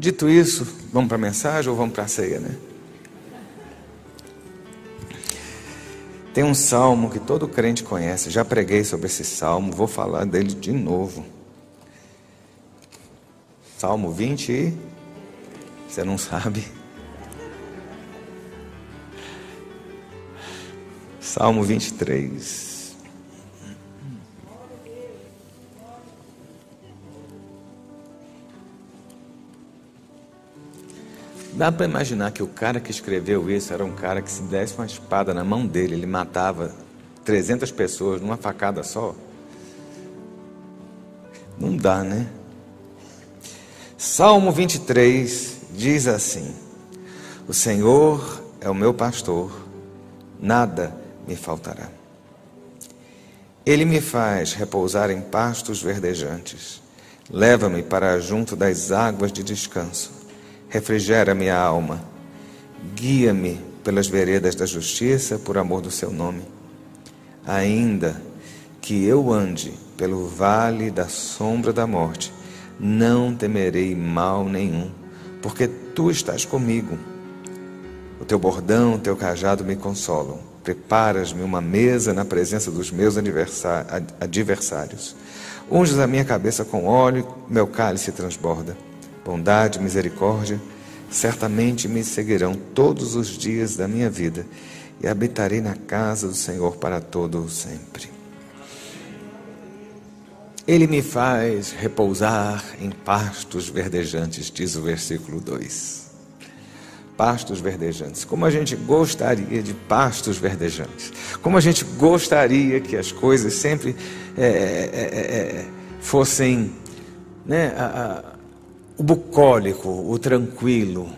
Dito isso, vamos para a mensagem ou vamos para a ceia, né? Tem um salmo que todo crente conhece, já preguei sobre esse salmo, vou falar dele de novo. Salmo 20, você não sabe? Salmo 23. Dá para imaginar que o cara que escreveu isso era um cara que se desse uma espada na mão dele, ele matava 300 pessoas numa facada só? Não dá, né? Salmo 23 diz assim: O Senhor é o meu pastor, nada me faltará. Ele me faz repousar em pastos verdejantes, leva-me para junto das águas de descanso refrigera minha alma. Guia-me pelas veredas da justiça por amor do seu nome. Ainda que eu ande pelo vale da sombra da morte, não temerei mal nenhum, porque tu estás comigo. O teu bordão, o teu cajado me consolam. Preparas-me uma mesa na presença dos meus adversários. Unges a minha cabeça com óleo, meu cálice transborda. Bondade misericórdia certamente me seguirão todos os dias da minha vida e habitarei na casa do Senhor para todo o sempre. Ele me faz repousar em pastos verdejantes, diz o versículo 2. Pastos verdejantes. Como a gente gostaria de pastos verdejantes. Como a gente gostaria que as coisas sempre é, é, é, fossem né, a, o bucólico, o tranquilo.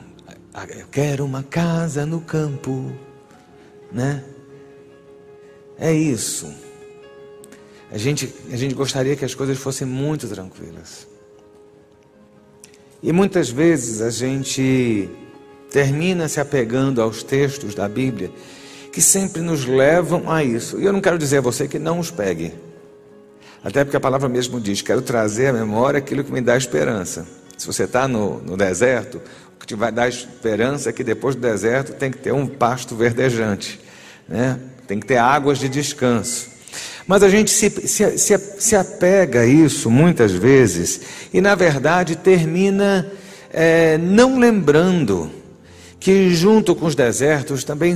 Eu quero uma casa no campo, né? É isso. A gente, a gente gostaria que as coisas fossem muito tranquilas. E muitas vezes a gente termina se apegando aos textos da Bíblia que sempre nos levam a isso. E eu não quero dizer a você que não os pegue. Até porque a palavra mesmo diz: quero trazer à memória aquilo que me dá esperança. Se você está no, no deserto, o que te vai dar esperança é que depois do deserto tem que ter um pasto verdejante, né? tem que ter águas de descanso. Mas a gente se, se, se, se apega a isso muitas vezes e, na verdade, termina é, não lembrando que junto com os desertos, também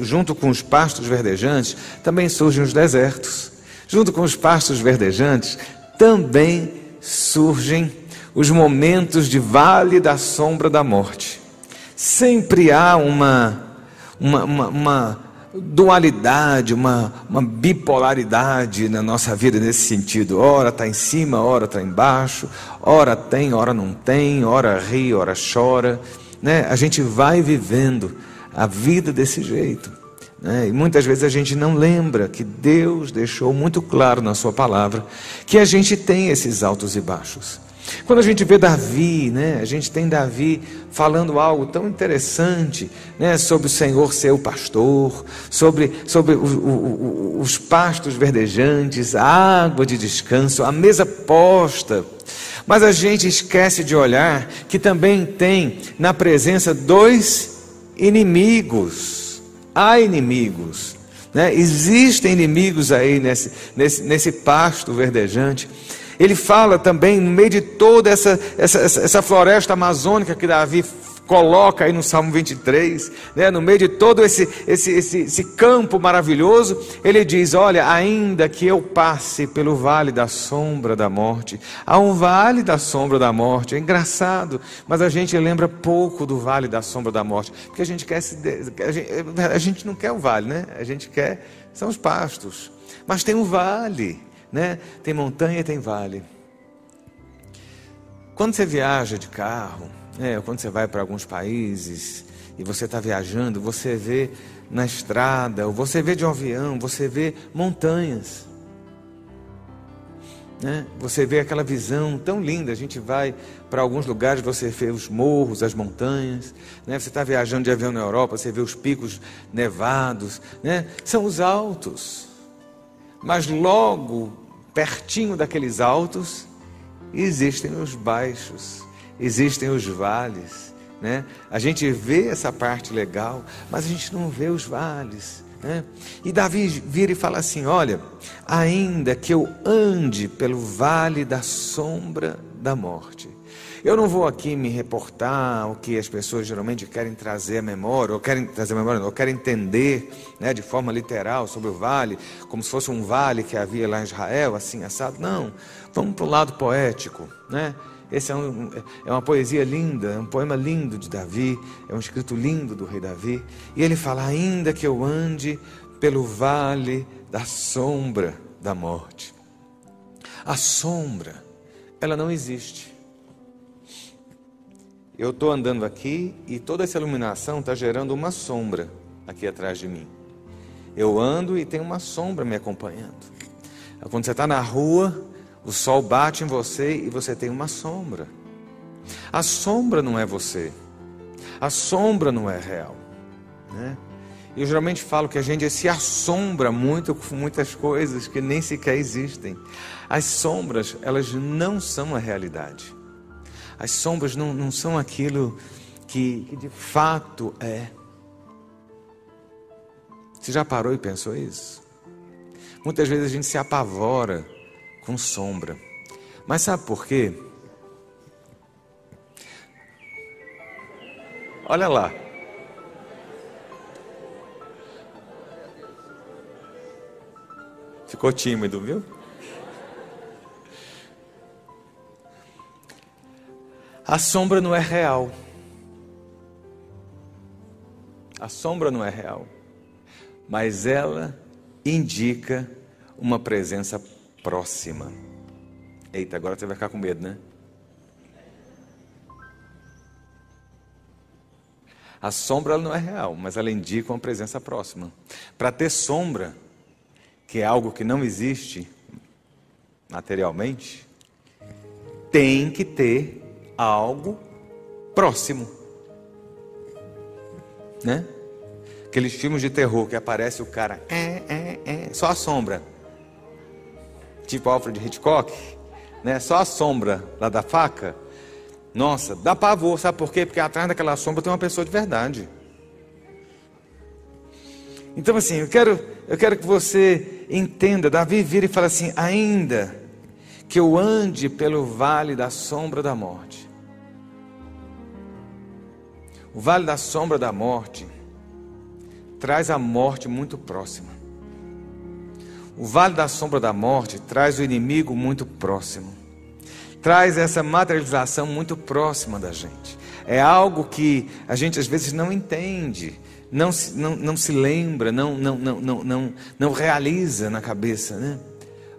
junto com os pastos verdejantes, também surgem os desertos. Junto com os pastos verdejantes, também surgem os momentos de vale da sombra da morte. Sempre há uma, uma, uma, uma dualidade, uma, uma bipolaridade na nossa vida nesse sentido. Ora está em cima, ora está embaixo, ora tem, ora não tem, ora ri, ora chora. Né? A gente vai vivendo a vida desse jeito. Né? E muitas vezes a gente não lembra que Deus deixou muito claro na Sua palavra que a gente tem esses altos e baixos. Quando a gente vê Davi, né, a gente tem Davi falando algo tão interessante né, sobre o Senhor ser o pastor, sobre, sobre o, o, o, os pastos verdejantes, a água de descanso, a mesa posta. Mas a gente esquece de olhar que também tem na presença dois inimigos. Há inimigos. Né? Existem inimigos aí nesse, nesse, nesse pasto verdejante. Ele fala também, no meio de toda essa, essa, essa floresta amazônica que Davi coloca aí no Salmo 23, né, no meio de todo esse, esse, esse, esse campo maravilhoso, ele diz: Olha, ainda que eu passe pelo vale da sombra da morte, há um vale da sombra da morte, é engraçado, mas a gente lembra pouco do vale da sombra da morte, porque a gente quer se. A gente, a gente não quer o vale, né? A gente quer. São os pastos, mas tem um vale né? Tem montanha e tem vale. Quando você viaja de carro, né, quando você vai para alguns países e você está viajando, você vê na estrada, ou você vê de um avião, você vê montanhas. Né? Você vê aquela visão tão linda. A gente vai para alguns lugares, você vê os morros, as montanhas. Né? Você está viajando de avião na Europa, você vê os picos nevados. Né? São os altos. Mas logo pertinho daqueles altos, existem os baixos. existem os vales. Né? A gente vê essa parte legal, mas a gente não vê os vales. Né? E Davi vira e fala assim: Olha, ainda que eu ande pelo vale da sombra da morte. Eu não vou aqui me reportar o que as pessoas geralmente querem trazer à memória, ou querem trazer à memória, ou querem entender né, de forma literal sobre o vale, como se fosse um vale que havia lá em Israel, assim, assado. Não, vamos para o lado poético. Né? Esse é, um, é uma poesia linda, é um poema lindo de Davi, é um escrito lindo do rei Davi. E ele fala: Ainda que eu ande pelo vale da sombra da morte. A sombra, ela não existe. Eu estou andando aqui e toda essa iluminação está gerando uma sombra aqui atrás de mim. Eu ando e tem uma sombra me acompanhando. Quando você está na rua, o sol bate em você e você tem uma sombra. A sombra não é você. A sombra não é real. Né? Eu geralmente falo que a gente se assombra muito com muitas coisas que nem sequer existem. As sombras, elas não são a realidade. As sombras não, não são aquilo que, que de fato é. Você já parou e pensou isso? Muitas vezes a gente se apavora com sombra. Mas sabe por quê? Olha lá. Ficou tímido, viu? A sombra não é real. A sombra não é real. Mas ela indica uma presença próxima. Eita, agora você vai ficar com medo, né? A sombra não é real, mas ela indica uma presença próxima. Para ter sombra, que é algo que não existe materialmente, tem que ter algo próximo. Né? Aqueles filmes de terror que aparece o cara, é, é, é, só a sombra tipo Alfred Hitchcock, né? Só a sombra lá da faca. Nossa, dá pavor, sabe por quê? Porque atrás daquela sombra tem uma pessoa de verdade. Então assim, eu quero, eu quero que você entenda, Davi vira e fala assim: ainda que eu ande pelo vale da sombra da morte. O vale da sombra da morte traz a morte muito próxima. O vale da sombra da morte traz o inimigo muito próximo. Traz essa materialização muito próxima da gente. É algo que a gente às vezes não entende, não se, não, não se lembra, não, não, não, não, não, não realiza na cabeça, né?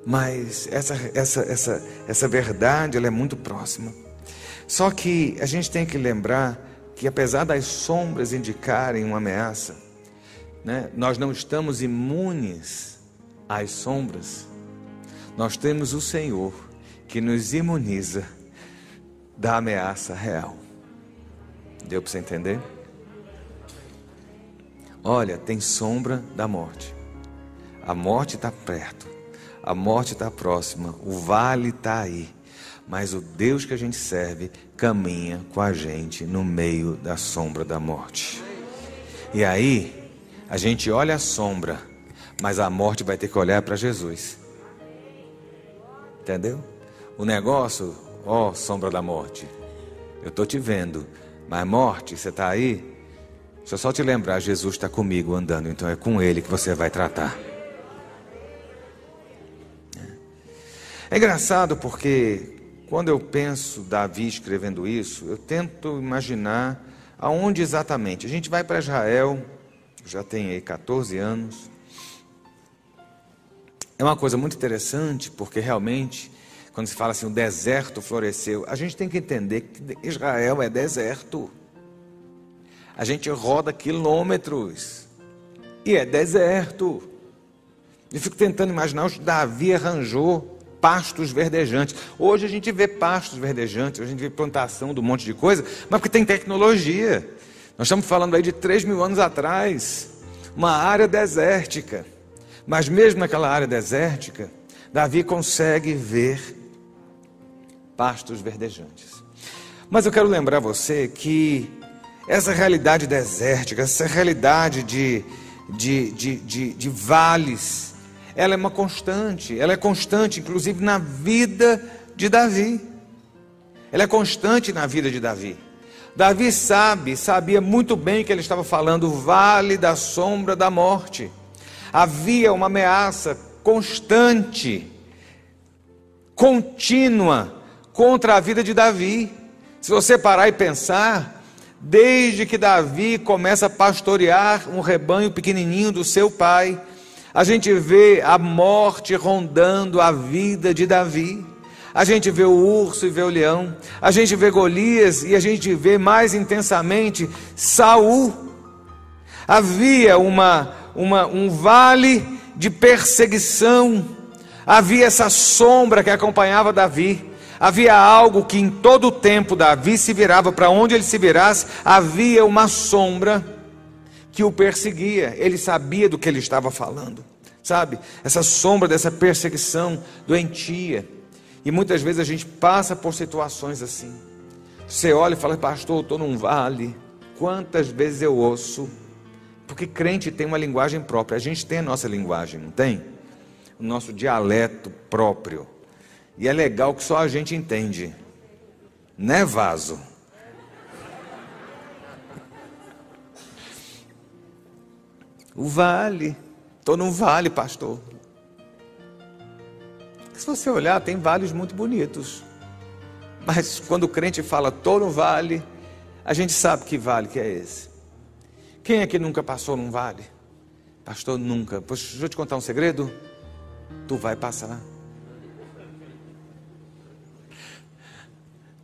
Mas essa, essa, essa, essa verdade ela é muito próxima. Só que a gente tem que lembrar que apesar das sombras indicarem uma ameaça, né, nós não estamos imunes às sombras, nós temos o Senhor que nos imuniza da ameaça real. Deu para você entender? Olha, tem sombra da morte. A morte está perto, a morte está próxima, o vale está aí. Mas o Deus que a gente serve caminha com a gente no meio da sombra da morte. E aí, a gente olha a sombra mas a morte vai ter que olhar para Jesus. Entendeu? O negócio, ó, sombra da morte. Eu estou te vendo, mas morte, você está aí? Deixa eu só te lembrar: Jesus está comigo andando, então é com Ele que você vai tratar. É engraçado porque quando eu penso Davi escrevendo isso, eu tento imaginar aonde exatamente. A gente vai para Israel, já tem aí 14 anos. É uma coisa muito interessante, porque realmente, quando se fala assim, o deserto floresceu, a gente tem que entender que Israel é deserto. A gente roda quilômetros e é deserto. Eu fico tentando imaginar o Davi arranjou pastos verdejantes. Hoje a gente vê pastos verdejantes, a gente vê plantação de um monte de coisa, mas porque tem tecnologia. Nós estamos falando aí de 3 mil anos atrás, uma área desértica. Mas mesmo naquela área desértica, Davi consegue ver pastos verdejantes. Mas eu quero lembrar você que essa realidade desértica, essa realidade de, de, de, de, de vales, ela é uma constante, ela é constante, inclusive na vida de Davi. Ela é constante na vida de Davi. Davi sabe, sabia muito bem que ele estava falando, vale da sombra da morte. Havia uma ameaça constante, contínua, contra a vida de Davi. Se você parar e pensar, desde que Davi começa a pastorear um rebanho pequenininho do seu pai, a gente vê a morte rondando a vida de Davi. A gente vê o urso e vê o leão, a gente vê Golias e a gente vê mais intensamente Saul. Havia uma, uma, um vale de perseguição, havia essa sombra que acompanhava Davi. Havia algo que em todo o tempo Davi se virava, para onde ele se virasse, havia uma sombra que o perseguia. Ele sabia do que ele estava falando, sabe? Essa sombra dessa perseguição doentia. E muitas vezes a gente passa por situações assim. Você olha e fala, pastor, eu estou num vale. Quantas vezes eu ouço? Porque crente tem uma linguagem própria. A gente tem a nossa linguagem, não tem? O nosso dialeto próprio. E é legal que só a gente entende. Né, vaso? O vale. Estou num vale, pastor. Se você olhar, tem vales muito bonitos. Mas quando o crente fala estou no vale, a gente sabe que vale que é esse. Quem é que nunca passou num vale? Pastor, nunca. Poxa, deixa eu te contar um segredo. Tu vai passar.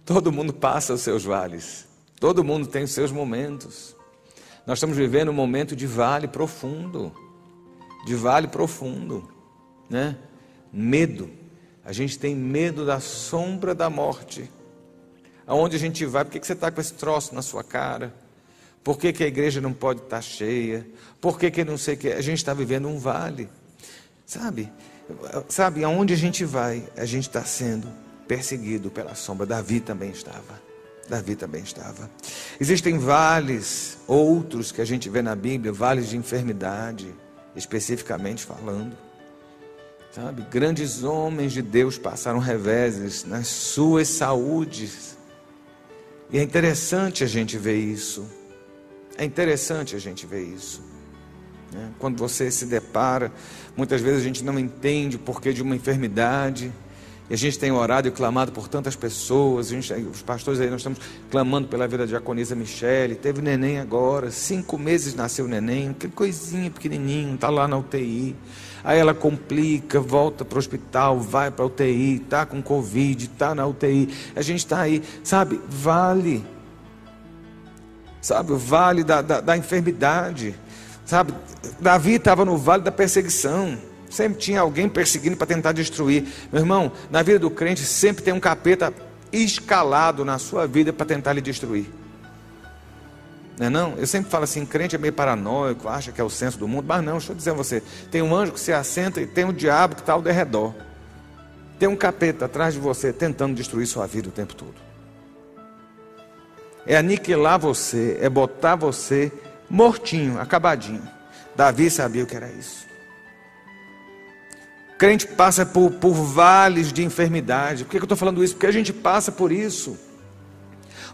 Todo mundo passa os seus vales. Todo mundo tem os seus momentos. Nós estamos vivendo um momento de vale profundo. De vale profundo, né? Medo. A gente tem medo da sombra da morte. Aonde a gente vai? Por que você está com esse troço na sua cara? Por que, que a igreja não pode estar tá cheia? Por que, que não sei que? A gente está vivendo um vale. Sabe? Sabe, aonde a gente vai, a gente está sendo perseguido pela sombra. Davi também estava. Davi também estava. Existem vales, outros que a gente vê na Bíblia, vales de enfermidade, especificamente falando. Sabe, grandes homens de Deus passaram reveses nas suas saúdes. E é interessante a gente ver isso. É interessante a gente ver isso. Né? Quando você se depara, muitas vezes a gente não entende o porquê de uma enfermidade. E a gente tem orado e clamado por tantas pessoas. Gente, os pastores aí, nós estamos clamando pela vida da diaconisa Michele. Teve neném agora, cinco meses nasceu o neném, que coisinha pequenininho, está lá na UTI. Aí ela complica, volta para o hospital, vai para a UTI, está com Covid, está na UTI. A gente está aí, sabe? Vale. Sabe, o vale da, da, da enfermidade. Sabe, Davi estava no vale da perseguição. Sempre tinha alguém perseguindo para tentar destruir. Meu irmão, na vida do crente sempre tem um capeta escalado na sua vida para tentar lhe destruir. Não é não? Eu sempre falo assim, crente é meio paranoico, acha que é o senso do mundo, mas não, deixa eu dizer a você, tem um anjo que se assenta e tem um diabo que está ao derredor. Tem um capeta atrás de você tentando destruir sua vida o tempo todo. É aniquilar você, é botar você mortinho, acabadinho. Davi sabia o que era isso. Crente passa por, por vales de enfermidade. Por que eu estou falando isso? Porque a gente passa por isso.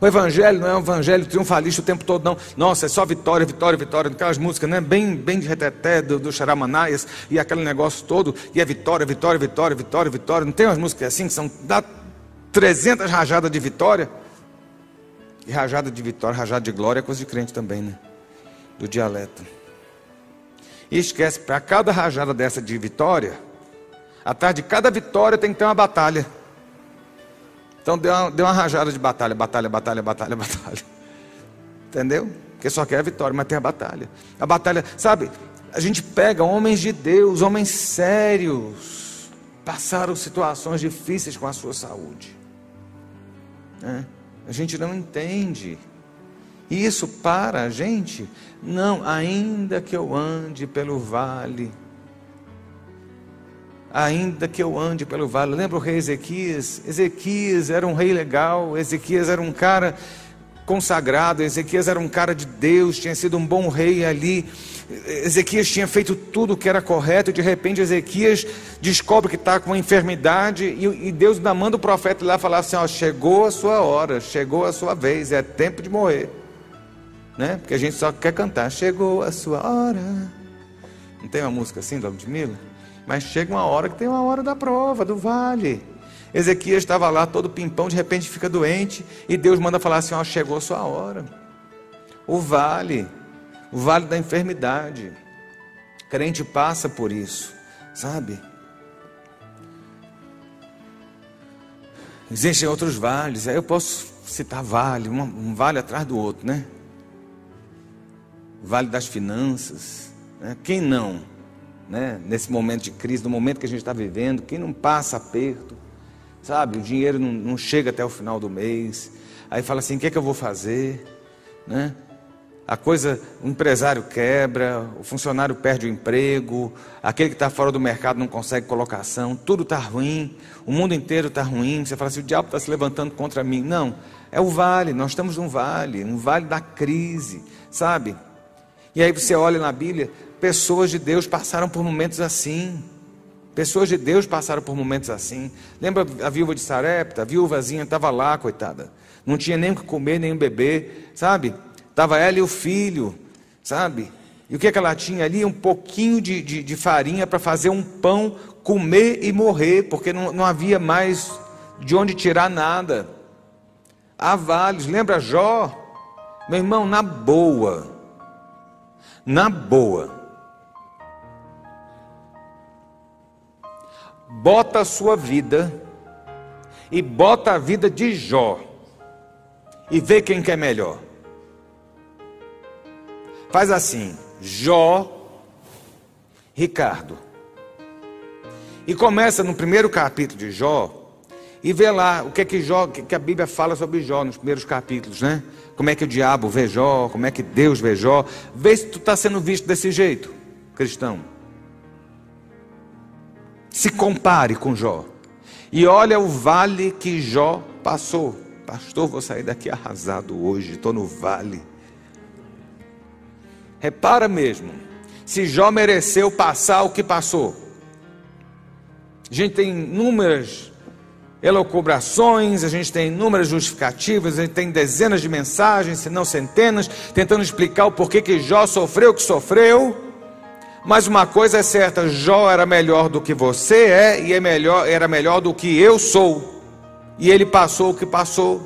O evangelho não é um evangelho triunfalista o tempo todo, não. Nossa, é só vitória, vitória, vitória. Aquelas músicas, né? Bem, bem de reteté do, do Xaramanaias e aquele negócio todo. E é vitória, vitória, vitória, vitória, vitória. Não tem umas músicas assim que são dá 300 rajadas de vitória? E rajada de vitória, rajada de glória é coisa de crente também, né? Do dialeto. E esquece, para cada rajada dessa de vitória, atrás de cada vitória tem que ter uma batalha. Então deu uma, deu uma rajada de batalha, batalha, batalha, batalha, batalha. Entendeu? Porque só quer a vitória, mas tem a batalha. A batalha, sabe? A gente pega homens de Deus, homens sérios, passaram situações difíceis com a sua saúde. É. A gente não entende. E isso para a gente? Não, ainda que eu ande pelo vale ainda que eu ande pelo vale. Lembra o rei Ezequias? Ezequias era um rei legal, Ezequias era um cara consagrado, Ezequias era um cara de Deus, tinha sido um bom rei ali. Ezequias tinha feito tudo o que era correto, e de repente Ezequias descobre que está com uma enfermidade, e, Deus ainda manda o profeta lá falar assim: ó, chegou a sua hora, chegou a sua vez, é tempo de morrer. Né? Porque a gente só quer cantar, chegou a sua hora. Não tem uma música assim da Ludmilla? Mas chega uma hora que tem uma hora da prova, do vale. Ezequias estava lá todo pimpão, de repente fica doente, e Deus manda falar assim: ó, chegou a sua hora. O vale, o vale da enfermidade. Crente passa por isso, sabe? Existem outros vales, aí eu posso citar vale, um, um vale atrás do outro, né? Vale das finanças, né? quem não? Né? Nesse momento de crise, no momento que a gente está vivendo, quem não passa aperto? sabe? O dinheiro não, não chega até o final do mês. Aí fala assim: o que é que eu vou fazer? Né? A coisa, o empresário quebra, o funcionário perde o emprego, aquele que está fora do mercado não consegue colocação, tudo está ruim, o mundo inteiro está ruim. Você fala assim: o diabo está se levantando contra mim. Não, é o vale, nós estamos num vale, um vale da crise, sabe? E aí você olha na Bíblia, pessoas de Deus passaram por momentos assim. Pessoas de Deus passaram por momentos assim. Lembra a viúva de Sarepta? A viúvazinha estava lá, coitada. Não tinha nem o que comer, nem o beber, sabe? Estava ela e o filho, sabe? E o que, é que ela tinha ali? Um pouquinho de, de, de farinha para fazer um pão, comer e morrer, porque não, não havia mais de onde tirar nada. Há vales, lembra Jó? Meu irmão, na boa, na boa, bota a sua vida e bota a vida de Jó e vê quem quer melhor. Faz assim, Jó, Ricardo. E começa no primeiro capítulo de Jó e vê lá o que é que Jó, que a Bíblia fala sobre Jó nos primeiros capítulos, né? Como é que o diabo vê Jó, como é que Deus vê Jó. Vê se tu está sendo visto desse jeito, cristão. Se compare com Jó. E olha o vale que Jó passou. Pastor, vou sair daqui arrasado hoje, estou no vale. Repara mesmo, se Jó mereceu passar o que passou. A gente tem inúmeras elocubrações, a gente tem inúmeras justificativas, a gente tem dezenas de mensagens, se não centenas, tentando explicar o porquê que Jó sofreu o que sofreu. Mas uma coisa é certa, Jó era melhor do que você é e é melhor, era melhor do que eu sou. E ele passou o que passou.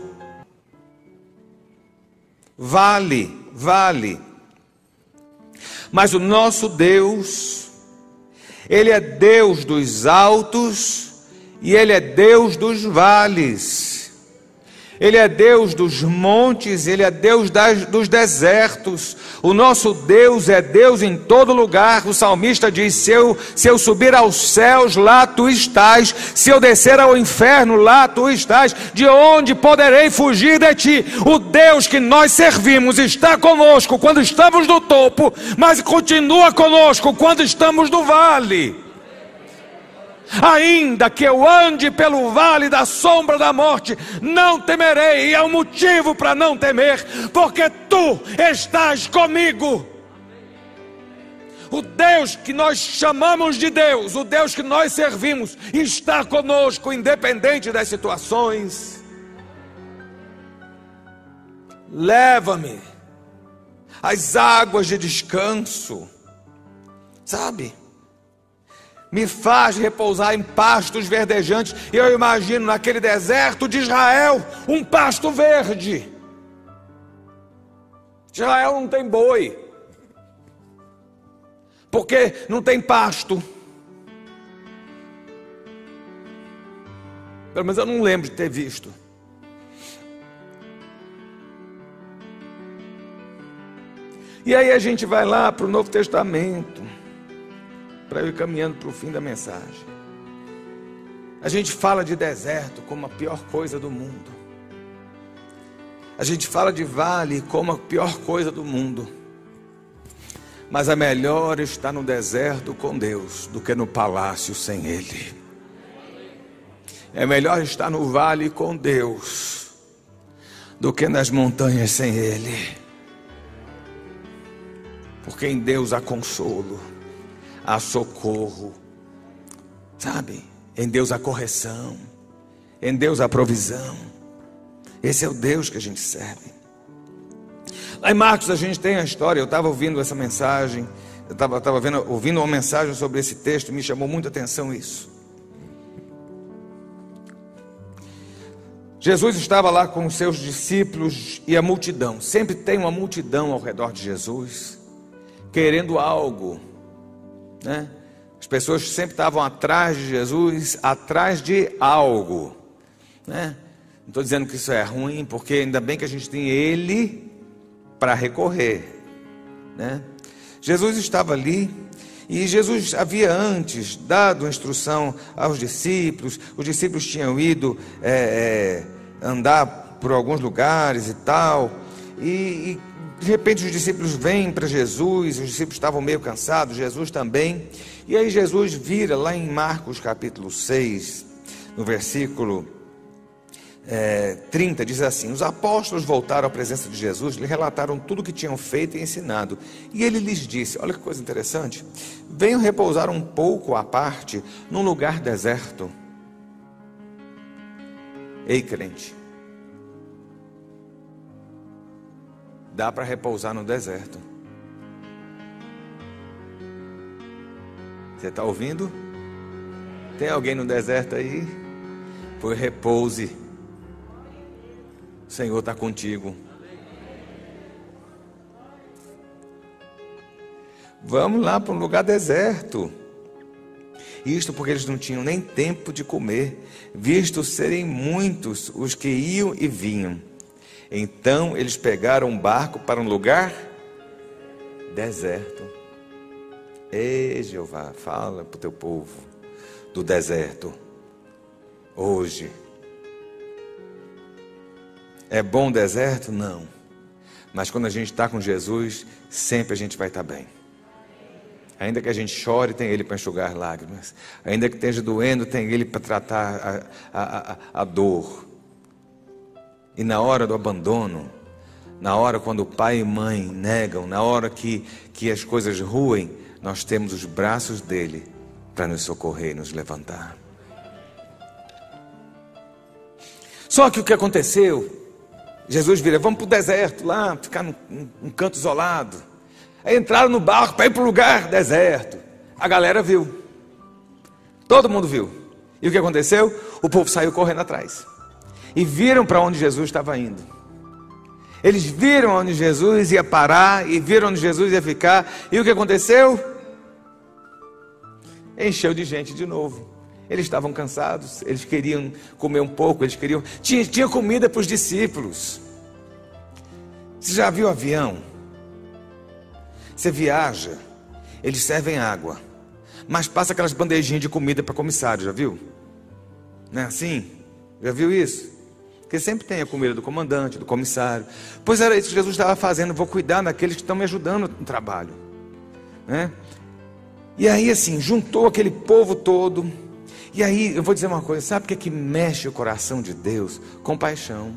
Vale, vale. Mas o nosso Deus, ele é Deus dos altos e ele é Deus dos vales. Ele é Deus dos montes, Ele é Deus das, dos desertos. O nosso Deus é Deus em todo lugar. O salmista diz: se eu, se eu subir aos céus, lá tu estás. Se eu descer ao inferno, lá tu estás. De onde poderei fugir de ti? O Deus que nós servimos está conosco quando estamos no topo, mas continua conosco quando estamos no vale. Ainda que eu ande pelo vale da sombra da morte, não temerei, e é um motivo para não temer, porque tu estás comigo. O Deus que nós chamamos de Deus, o Deus que nós servimos, está conosco, independente das situações. Leva-me às águas de descanso, sabe? Me faz repousar em pastos verdejantes. Eu imagino naquele deserto de Israel um pasto verde. Israel não tem boi, porque não tem pasto. Pelo menos eu não lembro de ter visto. E aí a gente vai lá para o Novo Testamento para eu ir caminhando para o fim da mensagem. A gente fala de deserto como a pior coisa do mundo. A gente fala de vale como a pior coisa do mundo. Mas é melhor estar no deserto com Deus do que no palácio sem Ele. É melhor estar no vale com Deus do que nas montanhas sem Ele. Porque em Deus há consolo, há socorro, sabe? Em Deus há correção, em Deus há provisão. Esse é o Deus que a gente serve. Lá em Marcos a gente tem a história, eu estava ouvindo essa mensagem, eu estava ouvindo uma mensagem sobre esse texto, me chamou muita atenção isso. Jesus estava lá com os seus discípulos e a multidão, sempre tem uma multidão ao redor de Jesus, querendo algo, né? As pessoas sempre estavam atrás de Jesus, atrás de algo, né? Não estou dizendo que isso é ruim, porque ainda bem que a gente tem Ele para recorrer. Né? Jesus estava ali e Jesus havia antes dado instrução aos discípulos, os discípulos tinham ido é, é, andar por alguns lugares e tal, e, e de repente os discípulos vêm para Jesus, os discípulos estavam meio cansados, Jesus também, e aí Jesus vira lá em Marcos capítulo 6, no versículo é, 30 diz assim: Os apóstolos voltaram à presença de Jesus, lhe relataram tudo o que tinham feito e ensinado. E ele lhes disse: Olha que coisa interessante. Venham repousar um pouco à parte num lugar deserto. Ei, crente. Dá para repousar no deserto. Você está ouvindo? Tem alguém no deserto aí? Foi repouse. O Senhor está contigo. Vamos lá para um lugar deserto. Isto porque eles não tinham nem tempo de comer, visto serem muitos os que iam e vinham. Então eles pegaram um barco para um lugar deserto. Ei, Jeová, fala para o teu povo do deserto. Hoje, é bom deserto? Não. Mas quando a gente está com Jesus, sempre a gente vai estar tá bem. Ainda que a gente chore, tem Ele para enxugar lágrimas. Ainda que esteja doendo, tem Ele para tratar a, a, a, a dor. E na hora do abandono, na hora quando o pai e mãe negam, na hora que, que as coisas ruem, nós temos os braços dele para nos socorrer e nos levantar. Só que o que aconteceu Jesus vira, vamos para o deserto lá, ficar num, num canto isolado. Aí entraram no barco para ir para o lugar deserto. A galera viu. Todo mundo viu. E o que aconteceu? O povo saiu correndo atrás. E viram para onde Jesus estava indo. Eles viram onde Jesus ia parar e viram onde Jesus ia ficar. E o que aconteceu? Encheu de gente de novo. Eles estavam cansados, eles queriam comer um pouco, eles queriam. Tinha, tinha comida para os discípulos. Você já viu avião? Você viaja, eles servem água, mas passa aquelas bandejinhas de comida para comissário, já viu? Não é assim? Já viu isso? Porque sempre tem a comida do comandante, do comissário. Pois era isso que Jesus estava fazendo. Vou cuidar daqueles que estão me ajudando no trabalho. Né? E aí, assim, juntou aquele povo todo. E aí, eu vou dizer uma coisa: sabe o que, é que mexe o coração de Deus? Compaixão.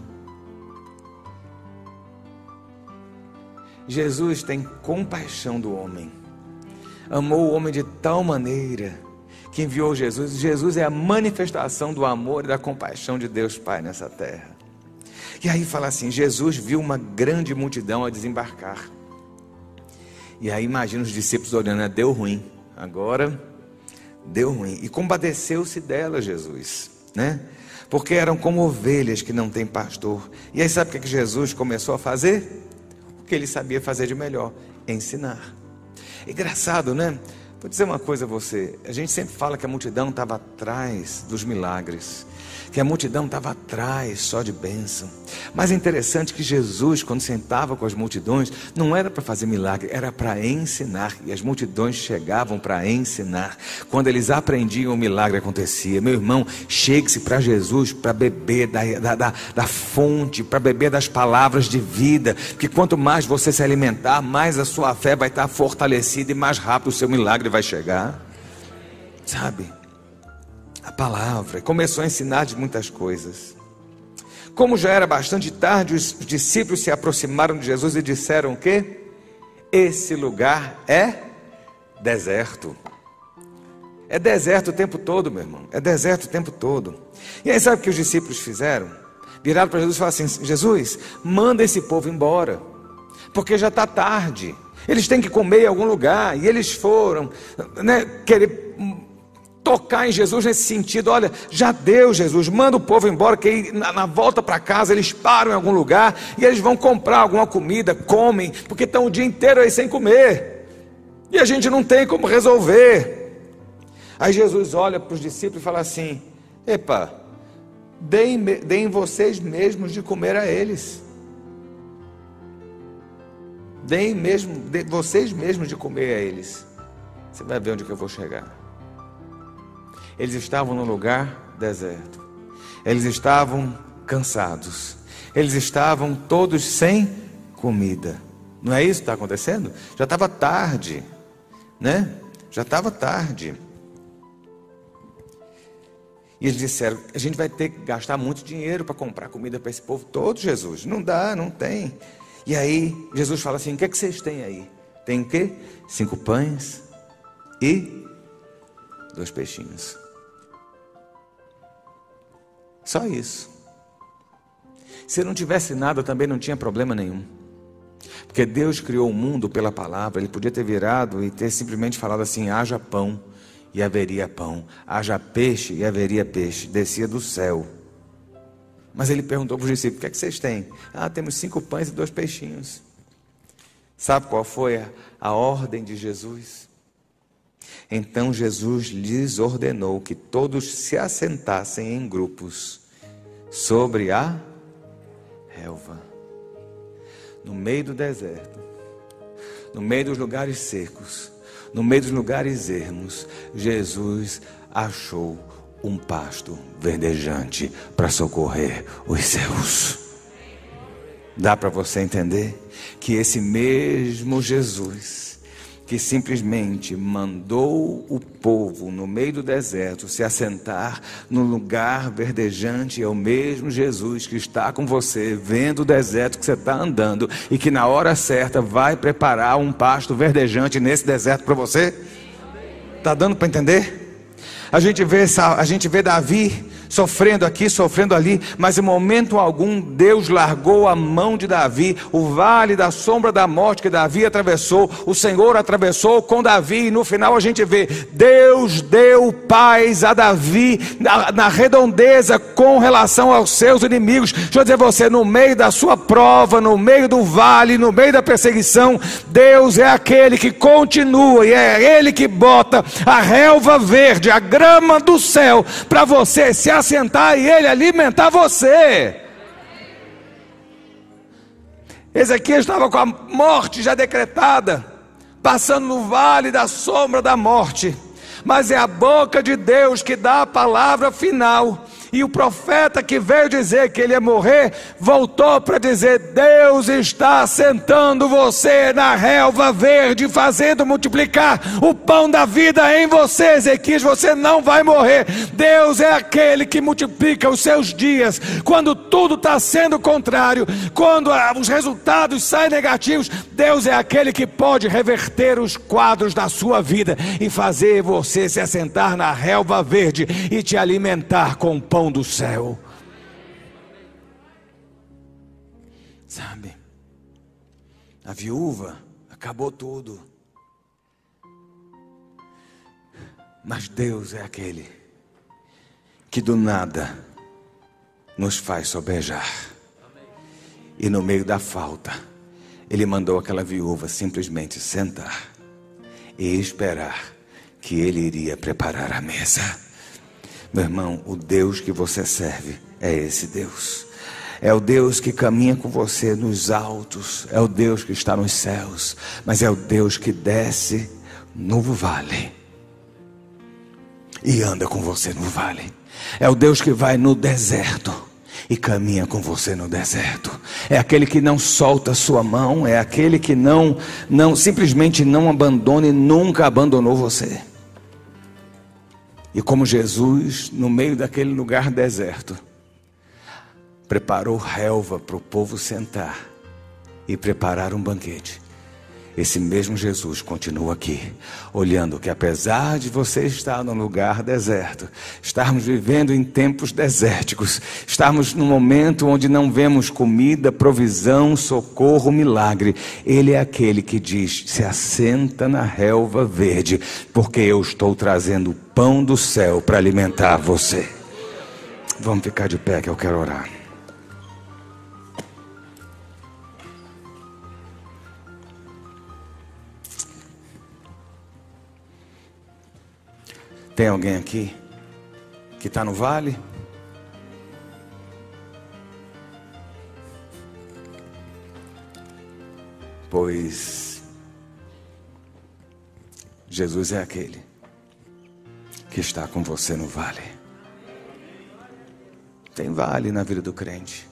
Jesus tem compaixão do homem. Amou o homem de tal maneira que enviou Jesus. Jesus é a manifestação do amor e da compaixão de Deus Pai nessa terra. E aí fala assim: Jesus viu uma grande multidão a desembarcar. E aí imagina os discípulos olhando, né? deu ruim. Agora deu ruim. E compadeceu-se dela, Jesus, né? Porque eram como ovelhas que não têm pastor. E aí sabe o que, é Jesus começou a fazer? O que ele sabia fazer de melhor: ensinar. Engraçado, né? Vou dizer uma coisa a você: a gente sempre fala que a multidão estava atrás dos milagres, que a multidão estava atrás só de bênção. Mas é interessante que Jesus, quando sentava com as multidões, não era para fazer milagre, era para ensinar. E as multidões chegavam para ensinar. Quando eles aprendiam, o milagre acontecia. Meu irmão, chegue-se para Jesus para beber da, da, da, da fonte, para beber das palavras de vida. Porque quanto mais você se alimentar, mais a sua fé vai estar fortalecida e mais rápido o seu milagre vai chegar. Sabe? A palavra. Começou a ensinar de muitas coisas. Como já era bastante tarde, os discípulos se aproximaram de Jesus e disseram que esse lugar é deserto. É deserto o tempo todo, meu irmão. É deserto o tempo todo. E aí sabe o que os discípulos fizeram? Viraram para Jesus e falaram assim: Jesus, manda esse povo embora, porque já está tarde. Eles têm que comer em algum lugar. E eles foram né, querer tocar em Jesus nesse sentido. Olha, já deu Jesus, manda o povo embora, que na, na volta para casa eles param em algum lugar e eles vão comprar alguma comida, comem, porque estão o dia inteiro aí sem comer. E a gente não tem como resolver. Aí Jesus olha para os discípulos e fala assim: Epa, deem, deem vocês mesmos de comer a eles. Deem mesmo, de, vocês mesmos de comer a eles. Você vai ver onde que eu vou chegar. Eles estavam no lugar deserto. Eles estavam cansados. Eles estavam todos sem comida. Não é isso que está acontecendo? Já estava tarde, né? Já estava tarde. E eles disseram: a gente vai ter que gastar muito dinheiro para comprar comida para esse povo todo, Jesus. Não dá, não tem. E aí Jesus fala assim: o que é que vocês têm aí? Tem o quê? Cinco pães e dois peixinhos. Só isso. Se não tivesse nada, também não tinha problema nenhum. Porque Deus criou o mundo pela palavra, Ele podia ter virado e ter simplesmente falado assim: haja pão e haveria pão, haja peixe e haveria peixe, descia do céu. Mas ele perguntou para os discípulos: o que é que vocês têm? Ah, temos cinco pães e dois peixinhos. Sabe qual foi a, a ordem de Jesus? Então Jesus lhes ordenou que todos se assentassem em grupos sobre a relva, no meio do deserto, no meio dos lugares secos, no meio dos lugares ermos. Jesus achou um pasto verdejante para socorrer os seus. Dá para você entender que esse mesmo Jesus que simplesmente mandou o povo no meio do deserto se assentar no lugar verdejante, é o mesmo Jesus que está com você, vendo o deserto que você está andando e que na hora certa vai preparar um pasto verdejante nesse deserto para você? Está dando para entender? A gente vê, a gente vê Davi sofrendo aqui, sofrendo ali, mas em momento algum Deus largou a mão de Davi, o vale da sombra da morte que Davi atravessou, o Senhor atravessou com Davi, e no final a gente vê: Deus deu paz a Davi na, na redondeza com relação aos seus inimigos. Deixa eu dizer você, no meio da sua prova, no meio do vale, no meio da perseguição, Deus é aquele que continua e é Ele que bota a relva verde, a grama do céu, para você se assentar e ele alimentar você. Ezequiel estava com a morte já decretada, passando no vale da sombra da morte, mas é a boca de Deus que dá a palavra final. E o profeta que veio dizer que ele ia morrer, voltou para dizer: Deus está sentando você na relva verde, fazendo multiplicar o pão da vida em você, Ezequias. Você não vai morrer. Deus é aquele que multiplica os seus dias. Quando tudo está sendo contrário, quando os resultados saem negativos, Deus é aquele que pode reverter os quadros da sua vida e fazer você se assentar na relva verde e te alimentar com pão pão do céu. Sabe? A viúva acabou tudo. Mas Deus é aquele que do nada nos faz sobejar. E no meio da falta, ele mandou aquela viúva simplesmente sentar e esperar que ele iria preparar a mesa. Meu irmão, o Deus que você serve é esse Deus. É o Deus que caminha com você nos altos, é o Deus que está nos céus, mas é o Deus que desce no vale e anda com você no vale. É o Deus que vai no deserto e caminha com você no deserto. É aquele que não solta sua mão, é aquele que não não simplesmente não abandona e nunca abandonou você. E como Jesus, no meio daquele lugar deserto, preparou relva para o povo sentar e preparar um banquete. Esse mesmo Jesus continua aqui, olhando que apesar de você estar num lugar deserto, estarmos vivendo em tempos desérticos, estarmos num momento onde não vemos comida, provisão, socorro, milagre, Ele é aquele que diz: se assenta na relva verde, porque eu estou trazendo o pão do céu para alimentar você. Vamos ficar de pé que eu quero orar. Tem alguém aqui que está no vale? Pois Jesus é aquele que está com você no vale. Tem vale na vida do crente,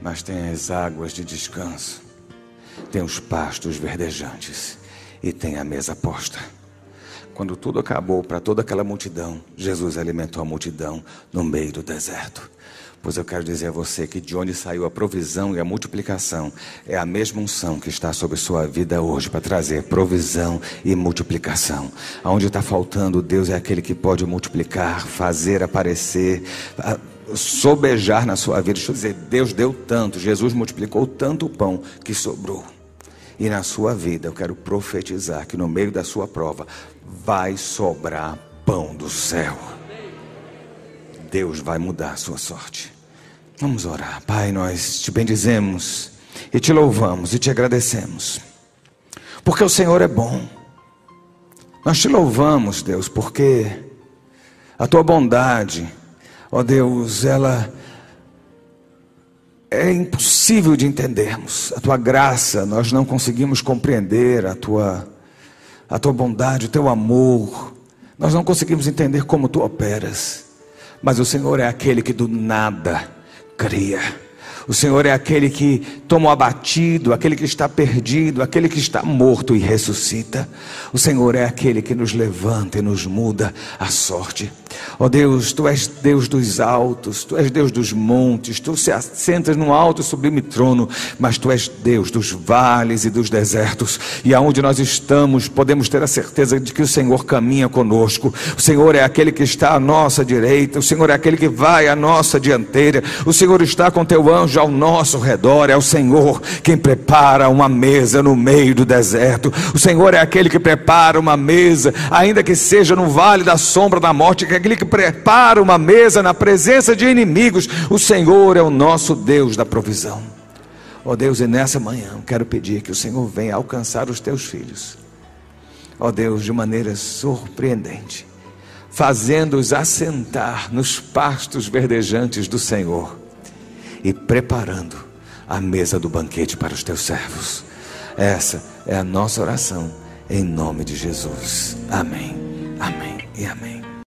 mas tem as águas de descanso, tem os pastos verdejantes e tem a mesa posta. Quando tudo acabou para toda aquela multidão, Jesus alimentou a multidão no meio do deserto. Pois eu quero dizer a você que de onde saiu a provisão e a multiplicação é a mesma unção que está sobre sua vida hoje para trazer provisão e multiplicação. Aonde está faltando, Deus é aquele que pode multiplicar, fazer aparecer, sobejar na sua vida. Deixa eu dizer, Deus deu tanto, Jesus multiplicou tanto o pão que sobrou. E na sua vida, eu quero profetizar que no meio da sua prova vai sobrar pão do céu. Deus vai mudar a sua sorte. Vamos orar. Pai, nós te bendizemos e te louvamos e te agradecemos. Porque o Senhor é bom. Nós te louvamos, Deus, porque a tua bondade, ó Deus, ela é impossível de entendermos. A tua graça, nós não conseguimos compreender a tua a tua bondade, o teu amor. Nós não conseguimos entender como tu operas. Mas o Senhor é aquele que do nada cria. O Senhor é aquele que toma o abatido, aquele que está perdido, aquele que está morto e ressuscita. O Senhor é aquele que nos levanta e nos muda a sorte. Ó oh Deus, tu és Deus dos altos, tu és Deus dos montes, tu se assentas num alto e sublime trono, mas tu és Deus dos vales e dos desertos. E aonde nós estamos, podemos ter a certeza de que o Senhor caminha conosco. O Senhor é aquele que está à nossa direita, o Senhor é aquele que vai à nossa dianteira. O Senhor está com teu anjo ao nosso redor, é o Senhor quem prepara uma mesa no meio do deserto. O Senhor é aquele que prepara uma mesa, ainda que seja no vale da sombra da morte, que é aquele que prepara uma mesa na presença de inimigos. O Senhor é o nosso Deus da provisão. Ó oh Deus, e nessa manhã eu quero pedir que o Senhor venha alcançar os teus filhos. Ó oh Deus, de maneira surpreendente, fazendo-os assentar nos pastos verdejantes do Senhor e preparando a mesa do banquete para os teus servos. Essa é a nossa oração, em nome de Jesus. Amém, amém e amém.